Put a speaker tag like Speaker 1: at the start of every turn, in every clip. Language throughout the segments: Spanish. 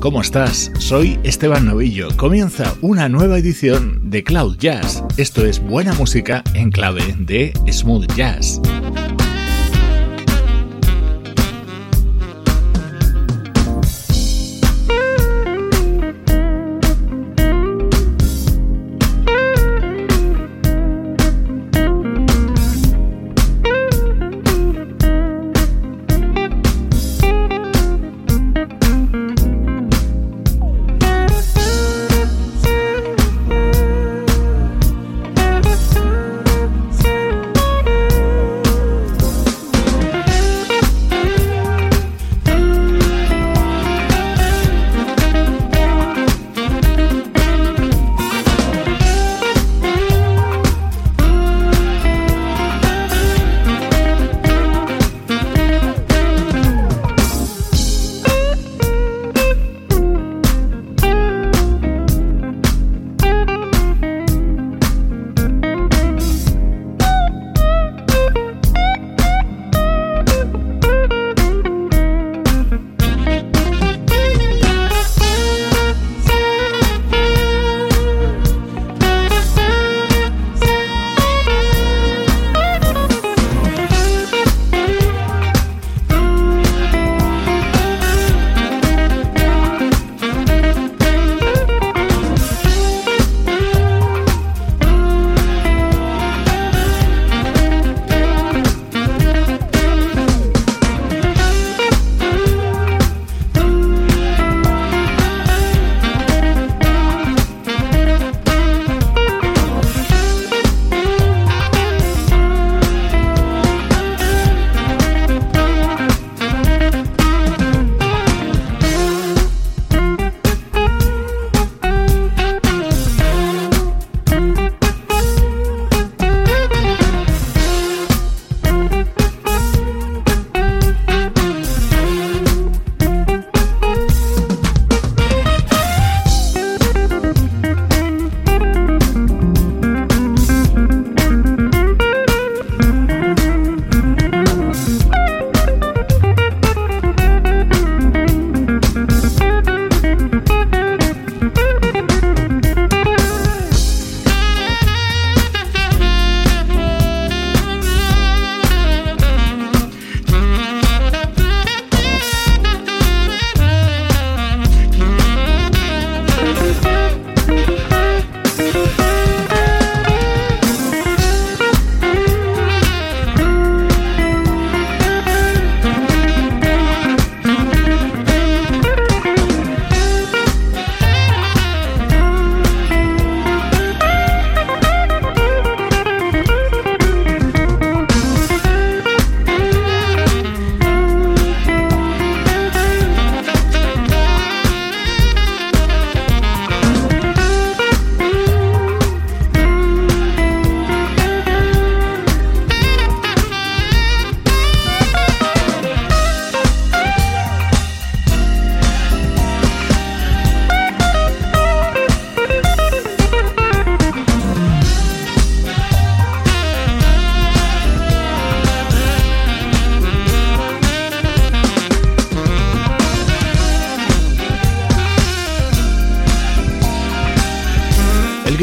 Speaker 1: ¿Cómo estás? Soy Esteban Novillo. Comienza una nueva edición de Cloud Jazz. Esto es buena música en clave de smooth jazz.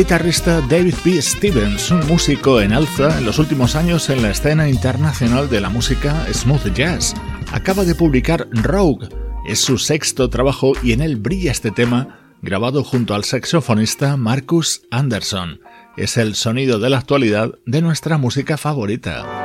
Speaker 1: Guitarrista David P. Stevens, un músico en alza en los últimos años en la escena internacional de la música smooth jazz. Acaba de publicar Rogue, es su sexto trabajo y en él brilla este tema grabado junto al saxofonista Marcus Anderson. Es el sonido de la actualidad de nuestra música favorita.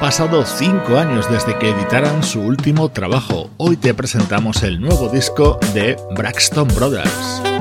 Speaker 1: Pasado cinco años desde que editaran su último trabajo. Hoy te presentamos el nuevo disco de Braxton Brothers.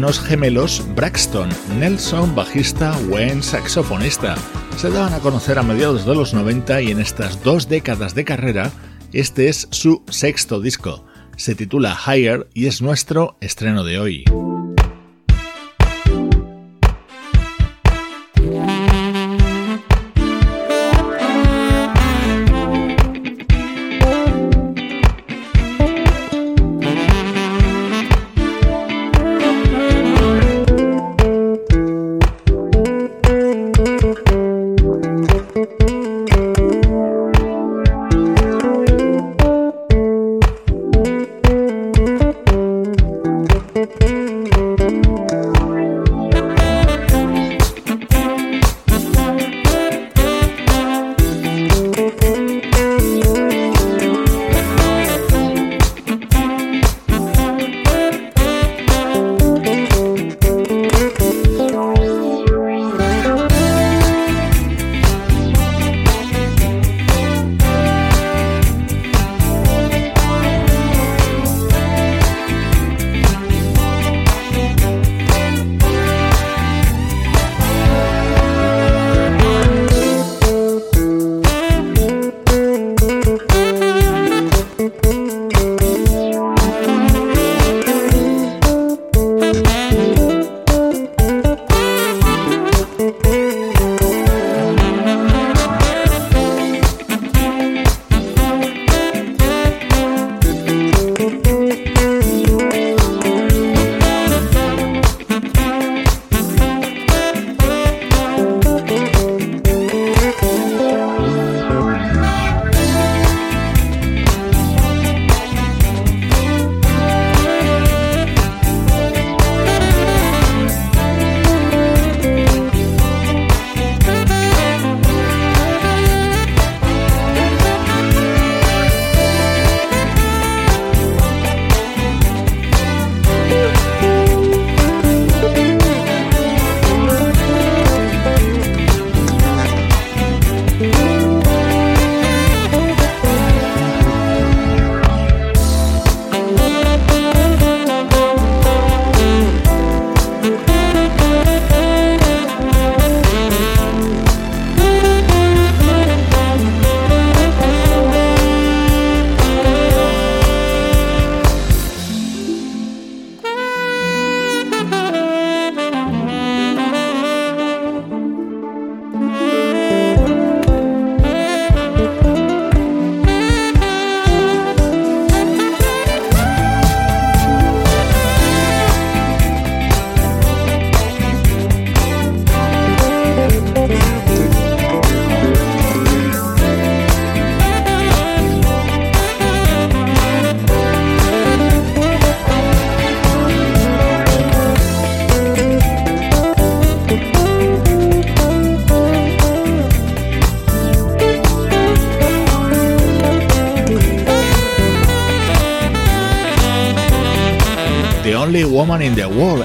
Speaker 1: Hermanos gemelos Braxton, Nelson bajista, Wayne saxofonista. Se daban a conocer a mediados de los 90 y en estas dos décadas de carrera, este es su sexto disco. Se titula Higher y es nuestro estreno de hoy.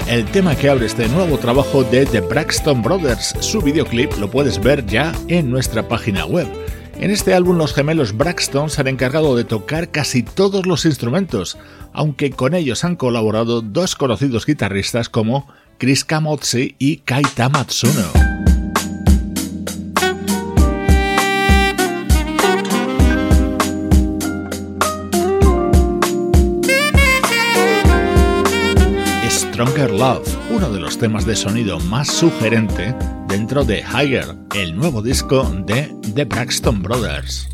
Speaker 1: El tema que abre este nuevo trabajo de The Braxton Brothers. Su videoclip lo puedes ver ya en nuestra página web. En este álbum los gemelos Braxton se han encargado de tocar casi todos los instrumentos, aunque con ellos han colaborado dos conocidos guitarristas como Chris Camozzi y Kaita Matsuno. Stronger Love, uno de los temas de sonido más sugerente dentro de Higher, el nuevo disco de The Braxton Brothers.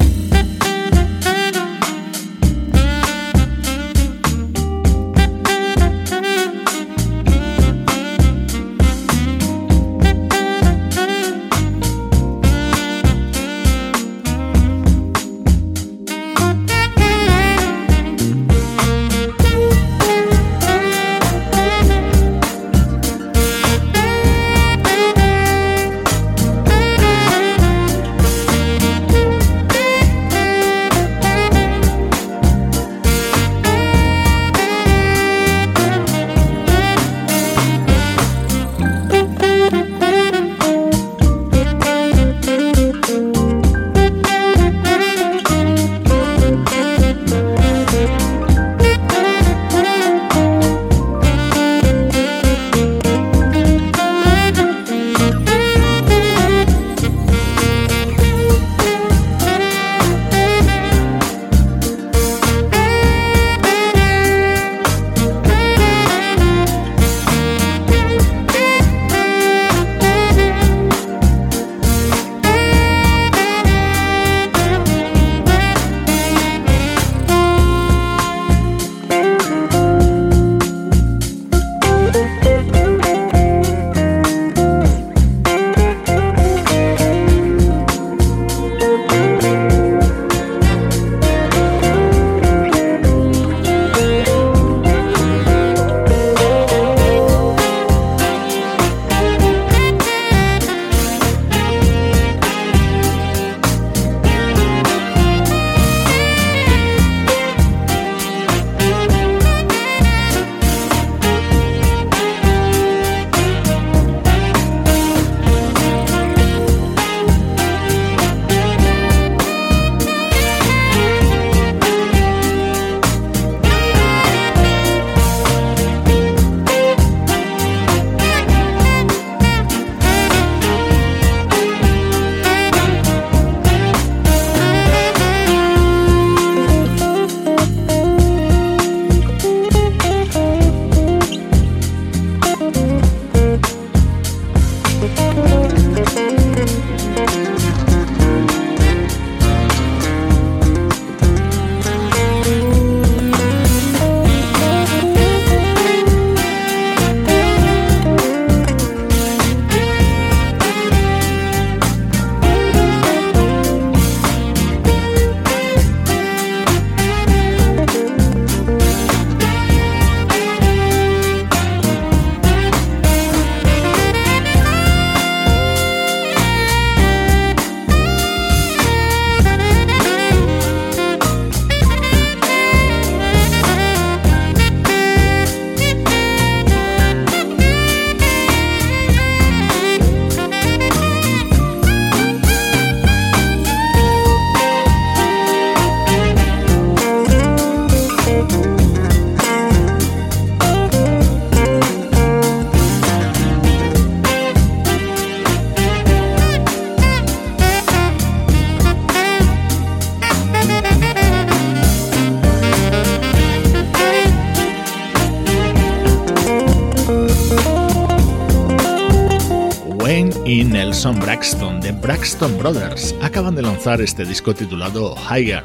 Speaker 1: Brothers acaban de lanzar este disco titulado Higher.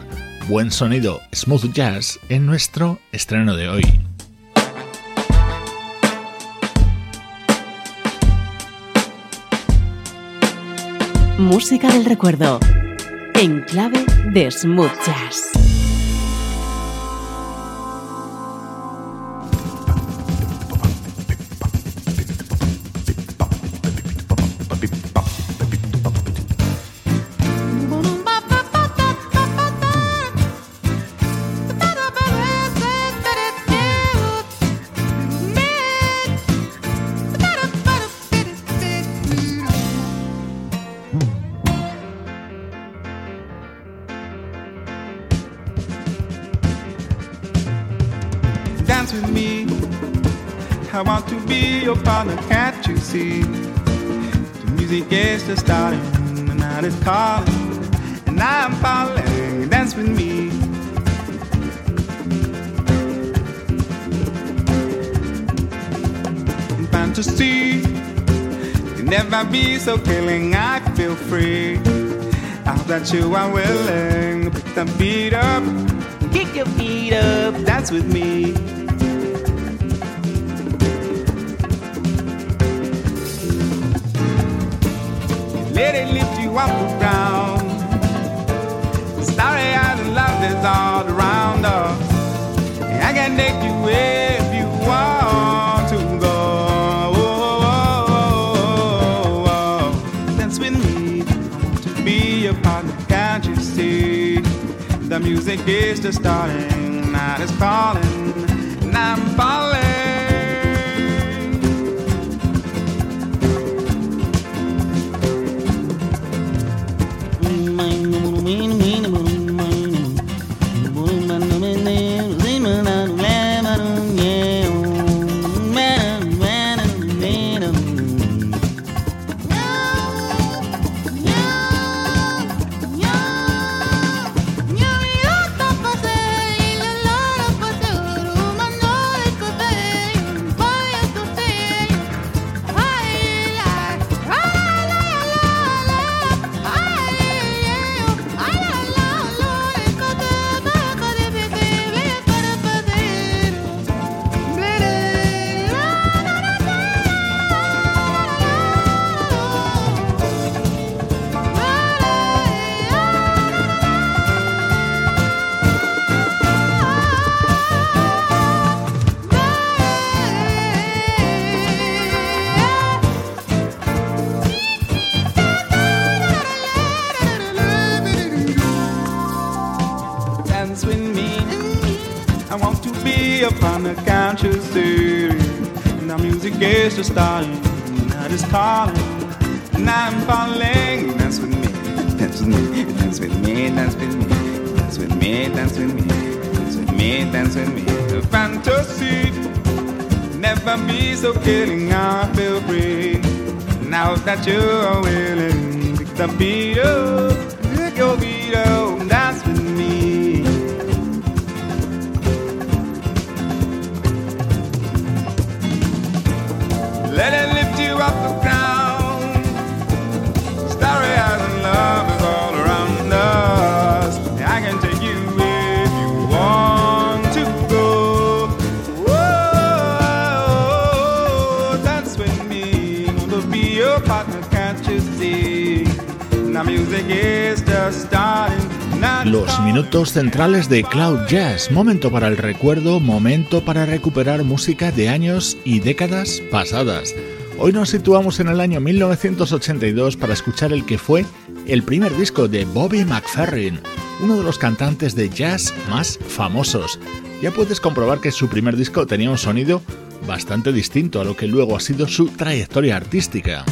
Speaker 1: Buen sonido, smooth jazz en nuestro estreno de hoy.
Speaker 2: Música del recuerdo en clave de smooth jazz.
Speaker 3: darling, can't you see? The music is just starting, the night is calling, and I'm falling. Dance with me. Fantasy can never be so killing. I feel free. I hope that you are willing, pick the beat up, kick your feet up, dance with me. let it lift you off the ground. Starry eyes and love that's all around us. I can take you if you want to go. Oh, oh, oh, Dance with me to be a partner, can't you see? The music is just starting, night is calling. Just starting, night is calling, and I'm falling. Dance with me, dance with me, dance with me, dance with me, dance with me, dance with me, dance with me, dance with me. A fantasy, never be so killing. I feel free now that you are willing. Pick the beat up, pick your
Speaker 1: Los minutos centrales de Cloud Jazz, momento para el recuerdo, momento para recuperar música de años y décadas pasadas. Hoy nos situamos en el año 1982 para escuchar el que fue el primer disco de Bobby McFerrin, uno de los cantantes de jazz más famosos. Ya puedes comprobar que su primer disco tenía un sonido bastante distinto a lo que luego ha sido su trayectoria artística.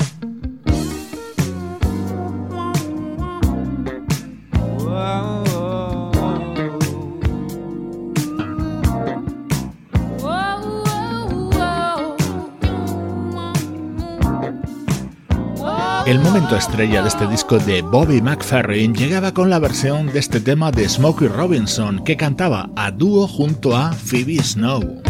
Speaker 1: El momento estrella de este disco de Bobby McFerrin llegaba con la versión de este tema de Smokey Robinson que cantaba a dúo junto a Phoebe Snow.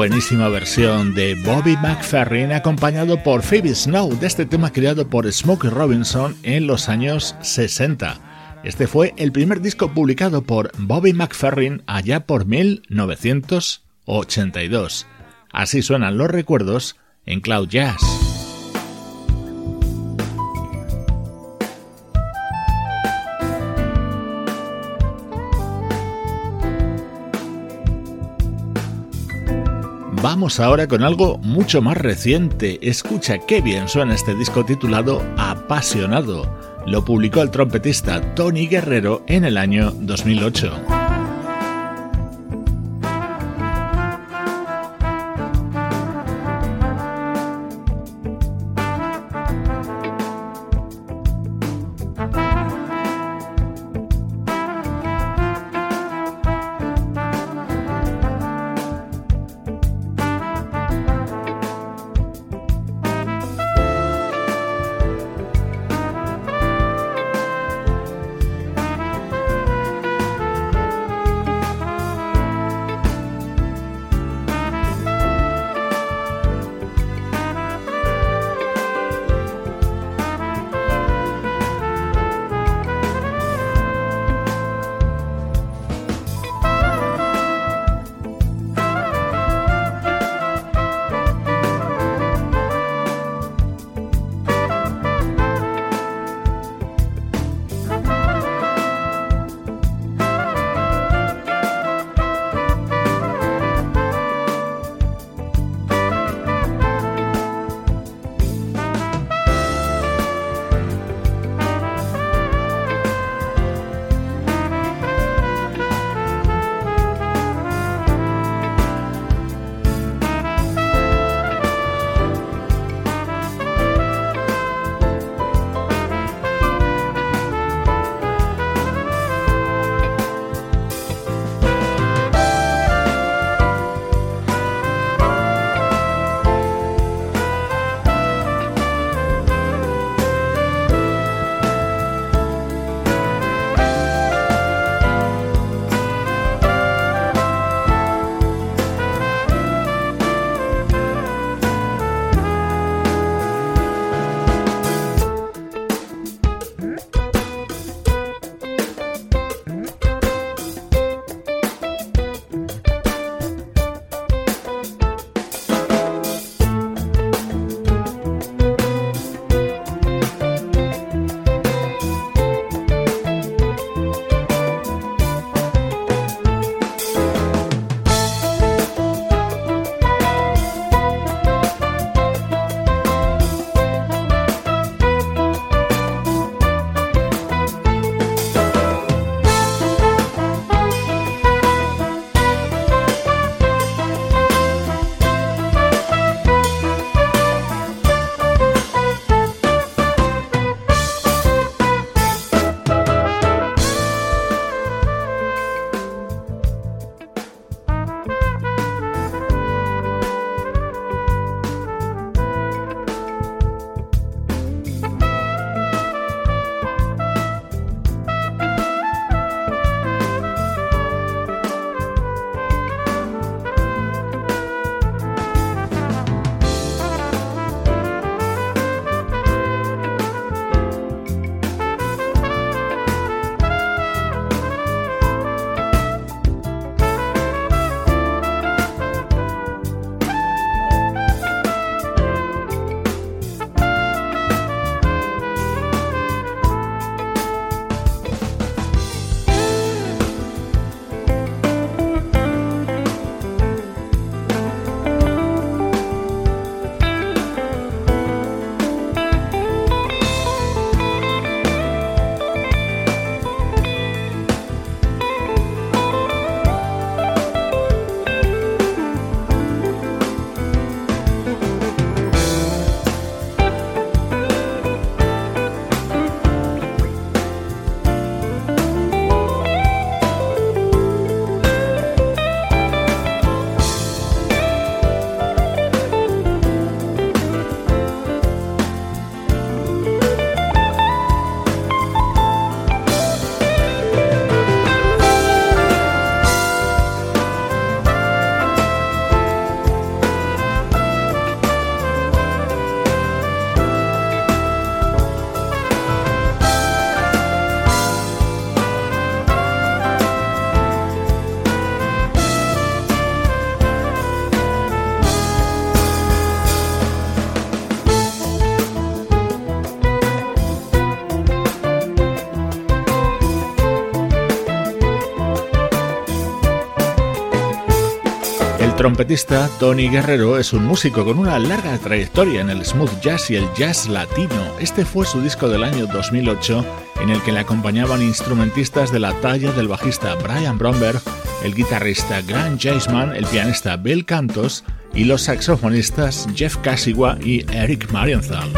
Speaker 1: Buenísima versión de Bobby McFerrin acompañado por Phoebe Snow de este tema creado por Smokey Robinson en los años 60. Este fue el primer disco publicado por Bobby McFerrin allá por 1982. Así suenan los recuerdos en Cloud Jazz. Vamos ahora con algo mucho más reciente. Escucha qué bien suena este disco titulado Apasionado. Lo publicó el trompetista Tony Guerrero en el año 2008. Trompetista Tony Guerrero es un músico con una larga trayectoria en el smooth jazz y el jazz latino. Este fue su disco del año 2008 en el que le acompañaban instrumentistas de la talla del bajista Brian Bromberg, el guitarrista Grant Jaisman, el pianista Bill Cantos y los saxofonistas Jeff Casigua y Eric Marienthal.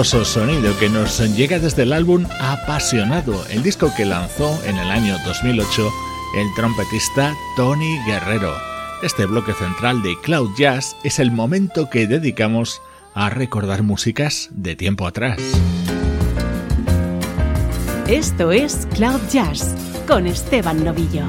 Speaker 1: Sonido que nos llega desde el álbum Apasionado, el disco que lanzó en el año 2008 el trompetista Tony Guerrero. Este bloque central de Cloud Jazz es el momento que dedicamos a recordar músicas de tiempo atrás.
Speaker 2: Esto es Cloud Jazz con Esteban Novillo.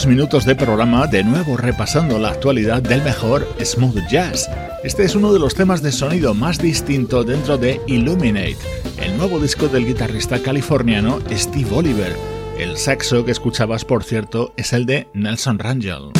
Speaker 4: Últimos minutos de programa, de nuevo repasando la actualidad del mejor smooth jazz. Este es uno de los temas de sonido más distinto dentro de Illuminate, el nuevo disco del guitarrista californiano Steve Oliver. El saxo que escuchabas, por cierto, es el de Nelson Rangel.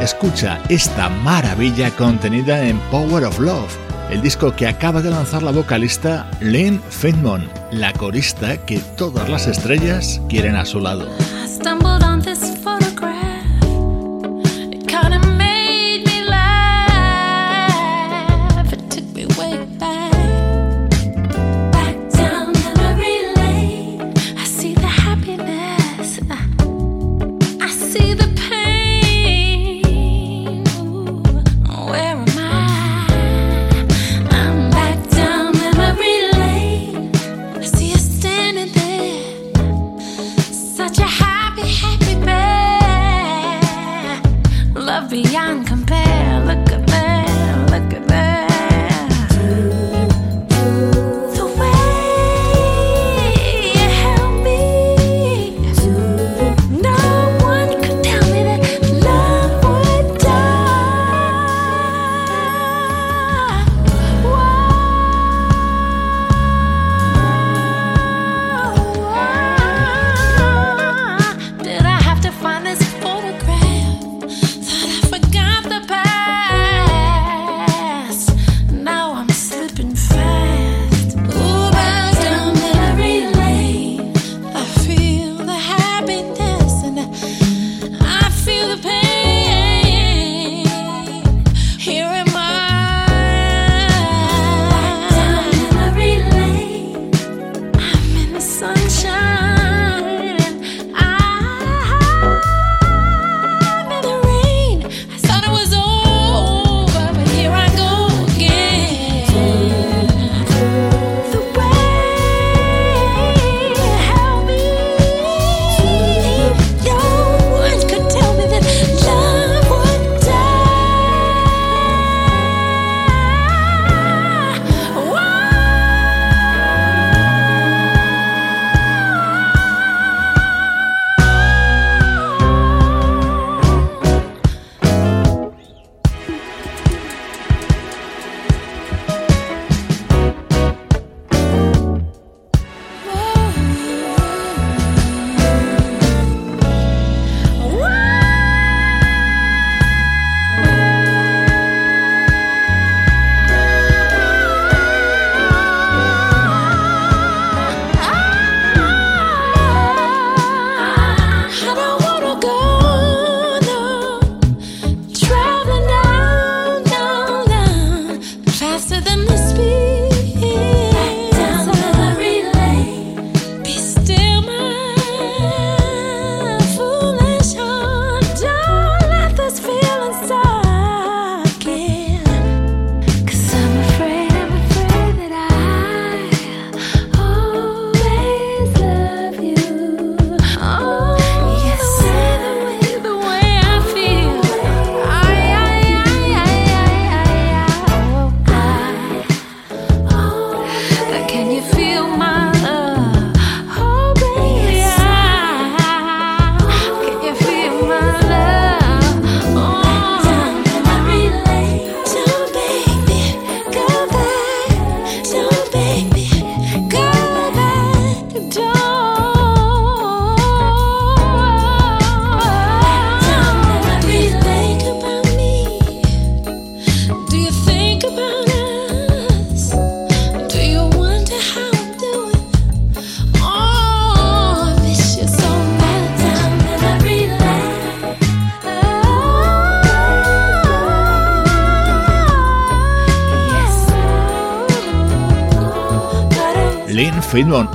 Speaker 4: Escucha esta maravilla contenida en Power of Love, el disco que acaba de lanzar la vocalista Lynn Finmon, la corista que todas las estrellas quieren a su lado.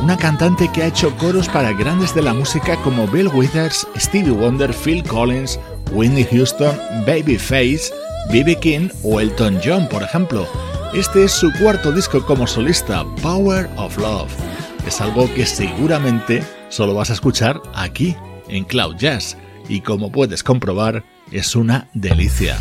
Speaker 4: Una cantante que ha hecho coros para grandes de la música como Bill Withers, Stevie Wonder, Phil Collins, Whitney Houston, Babyface, B.B. King o Elton John, por ejemplo. Este es su cuarto disco como solista, Power of Love. Es algo que seguramente solo vas a escuchar aquí, en Cloud Jazz, y como puedes comprobar, es una delicia.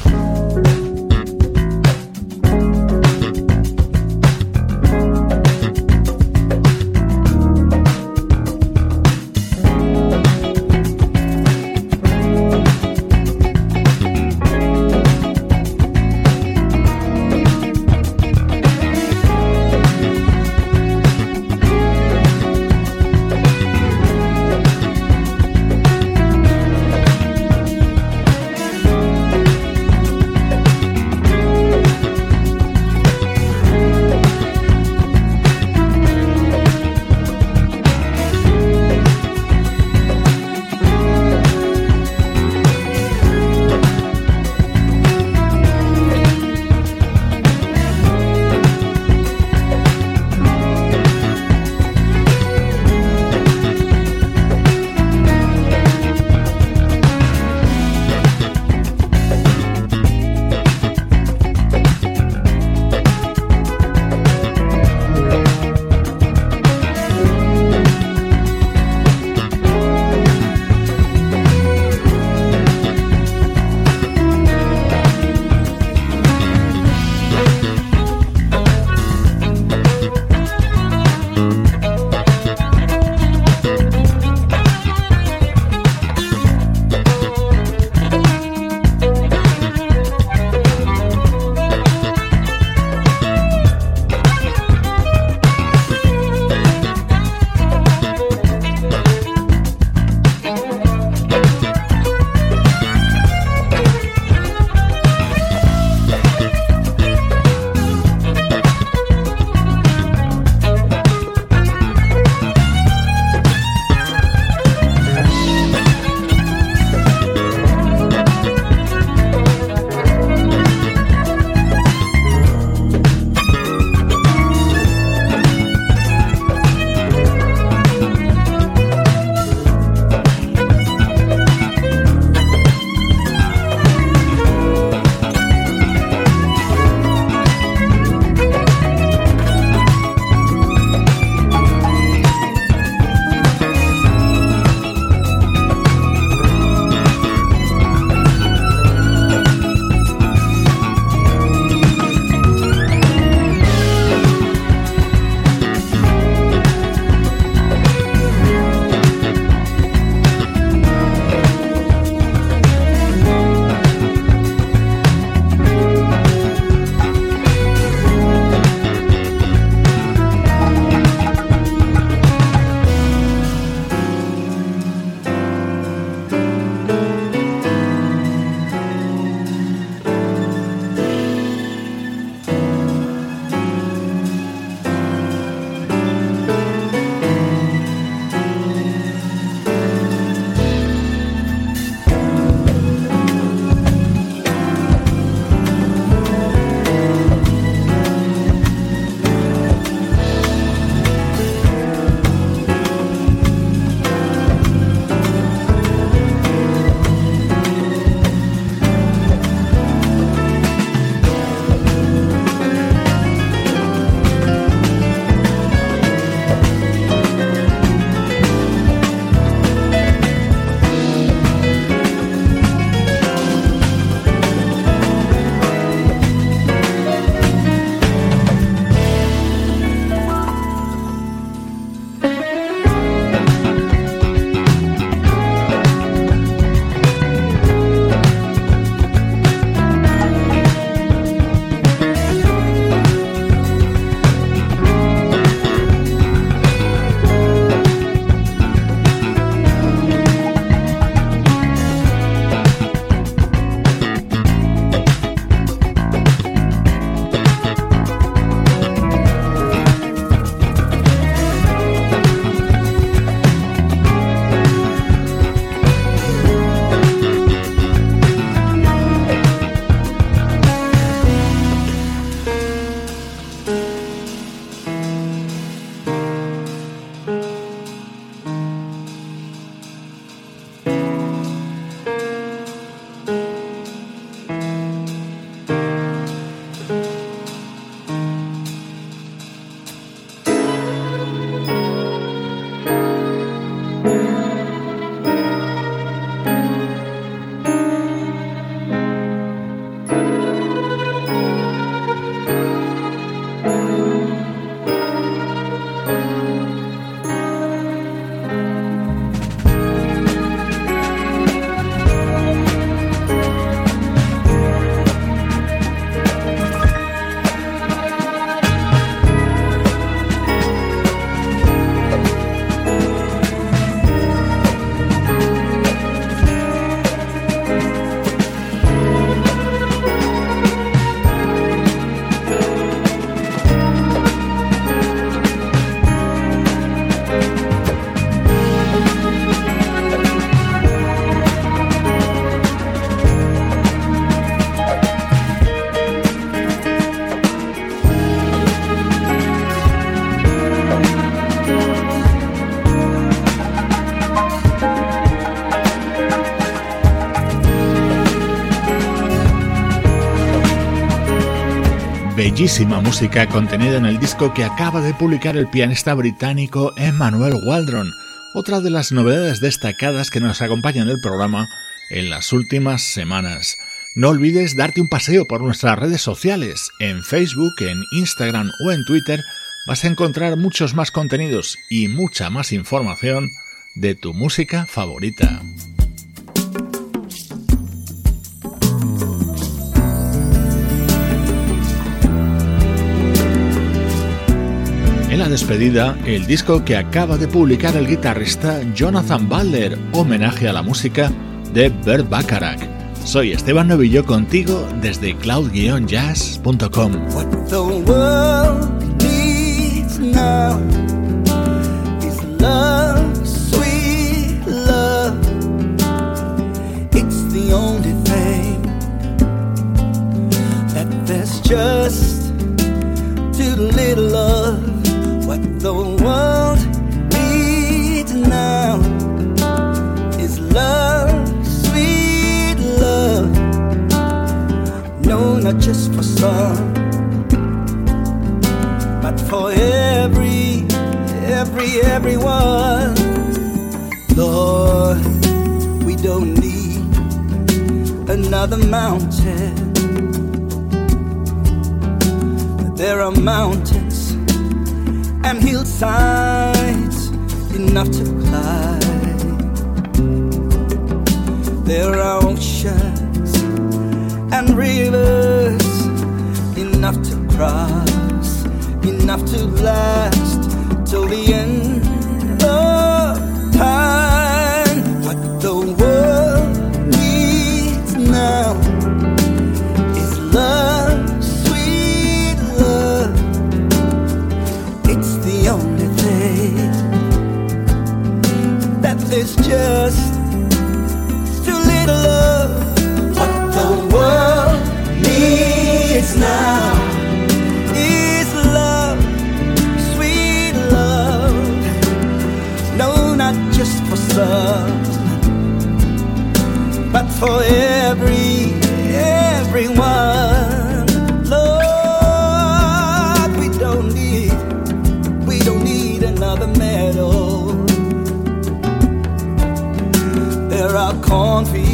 Speaker 1: Bellísima música contenida en el disco que acaba de publicar el pianista británico Emmanuel Waldron, otra de las novedades destacadas que nos acompaña en el programa en las últimas semanas. No olvides darte un paseo por nuestras redes sociales. En Facebook, en Instagram o en Twitter vas a encontrar muchos más contenidos y mucha más información de tu música favorita. La despedida, el disco que acaba de publicar el guitarrista Jonathan Butler, homenaje a la música de Bert Bacharach. Soy Esteban Novillo contigo desde cloud-jazz.com.
Speaker 5: just too little love. What the world needs now is love, sweet love. No, not just for some, but for every, every, everyone. Lord, we don't need another mountain There are mountains and hillsides enough to climb. There are oceans and rivers enough to cross, enough to last till the end just too little love. What the world needs now is love, sweet love. No, not just for some, but for every, everyone. cornfield.